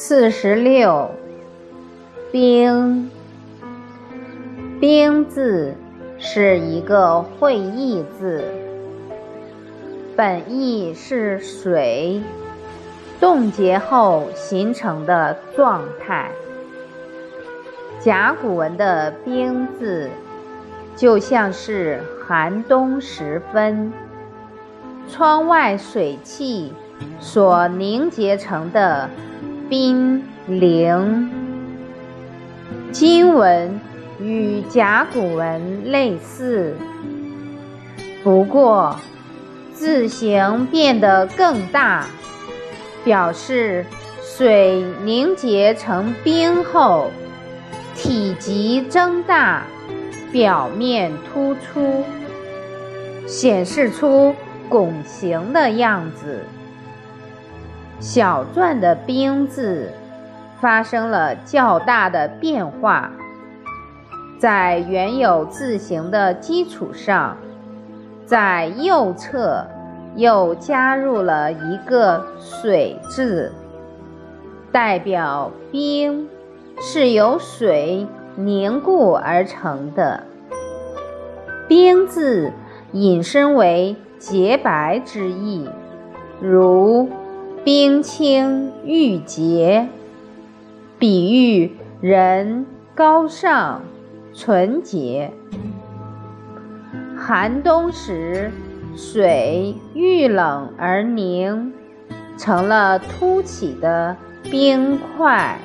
四十六，冰。冰字是一个会意字，本意是水冻结后形成的状态。甲骨文的冰字，就像是寒冬时分，窗外水汽所凝结成的。冰凌，金文与甲骨文类似，不过字形变得更大，表示水凝结成冰后，体积增大，表面突出，显示出拱形的样子。小篆的“兵”字发生了较大的变化，在原有字形的基础上，在右侧又加入了一个“水”字，代表冰是由水凝固而成的。冰字引申为洁白之意，如。冰清玉洁，比喻人高尚、纯洁。寒冬时，水遇冷而凝，成了凸起的冰块。